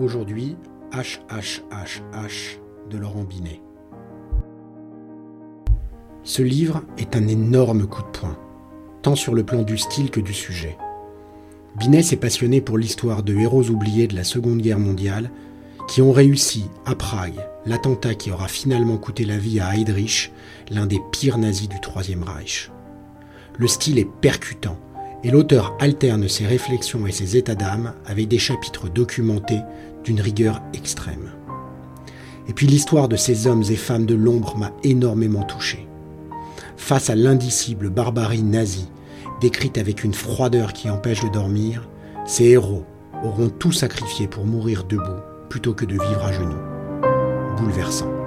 aujourd'hui HHHH de Laurent Binet. Ce livre est un énorme coup de poing, tant sur le plan du style que du sujet. Binet s'est passionné pour l'histoire de héros oubliés de la Seconde Guerre mondiale qui ont réussi à Prague l'attentat qui aura finalement coûté la vie à Heydrich, l'un des pires nazis du Troisième Reich. Le style est percutant et l'auteur alterne ses réflexions et ses états d'âme avec des chapitres documentés d'une rigueur extrême. Et puis l'histoire de ces hommes et femmes de l'ombre m'a énormément touché. Face à l'indicible barbarie nazie, décrite avec une froideur qui empêche de dormir, ces héros auront tout sacrifié pour mourir debout plutôt que de vivre à genoux. Bouleversant.